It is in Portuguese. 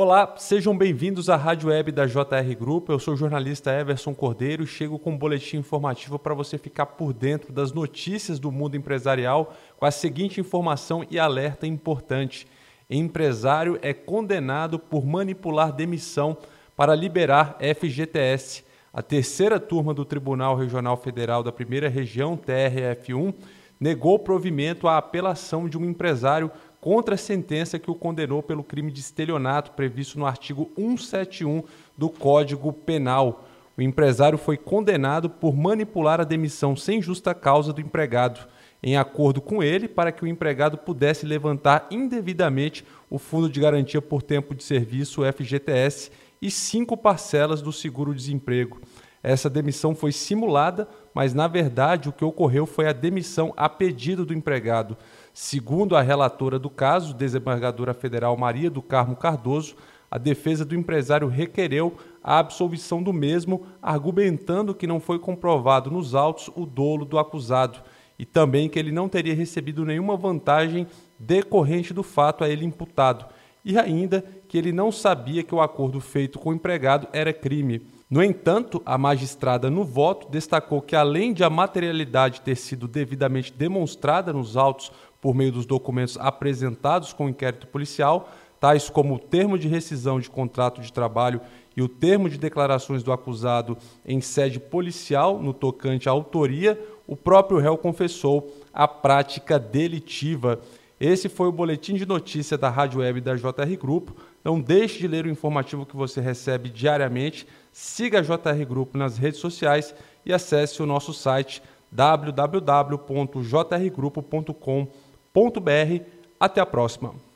Olá, sejam bem-vindos à Rádio Web da JR Group. Eu sou o jornalista Everson Cordeiro e chego com um boletim informativo para você ficar por dentro das notícias do mundo empresarial com a seguinte informação e alerta importante. Empresário é condenado por manipular demissão para liberar FGTS. A terceira turma do Tribunal Regional Federal da Primeira Região, TRF1, negou provimento à apelação de um empresário contra a sentença que o condenou pelo crime de estelionato previsto no artigo 171 do Código Penal. O empresário foi condenado por manipular a demissão sem justa causa do empregado, em acordo com ele, para que o empregado pudesse levantar indevidamente o Fundo de Garantia por Tempo de Serviço, FGTS, e cinco parcelas do seguro-desemprego. Essa demissão foi simulada, mas na verdade o que ocorreu foi a demissão a pedido do empregado. Segundo a relatora do caso, desembargadora federal Maria do Carmo Cardoso, a defesa do empresário requereu a absolvição do mesmo, argumentando que não foi comprovado nos autos o dolo do acusado e também que ele não teria recebido nenhuma vantagem decorrente do fato a ele imputado, e ainda que ele não sabia que o acordo feito com o empregado era crime. No entanto, a magistrada, no voto, destacou que, além de a materialidade ter sido devidamente demonstrada nos autos por meio dos documentos apresentados com o inquérito policial, tais como o termo de rescisão de contrato de trabalho e o termo de declarações do acusado em sede policial no tocante à autoria, o próprio réu confessou a prática delitiva. Esse foi o boletim de notícia da Rádio Web da JR Grupo. Não deixe de ler o informativo que você recebe diariamente. Siga a JR Grupo nas redes sociais e acesse o nosso site www.jrgrupo.com.br. Até a próxima!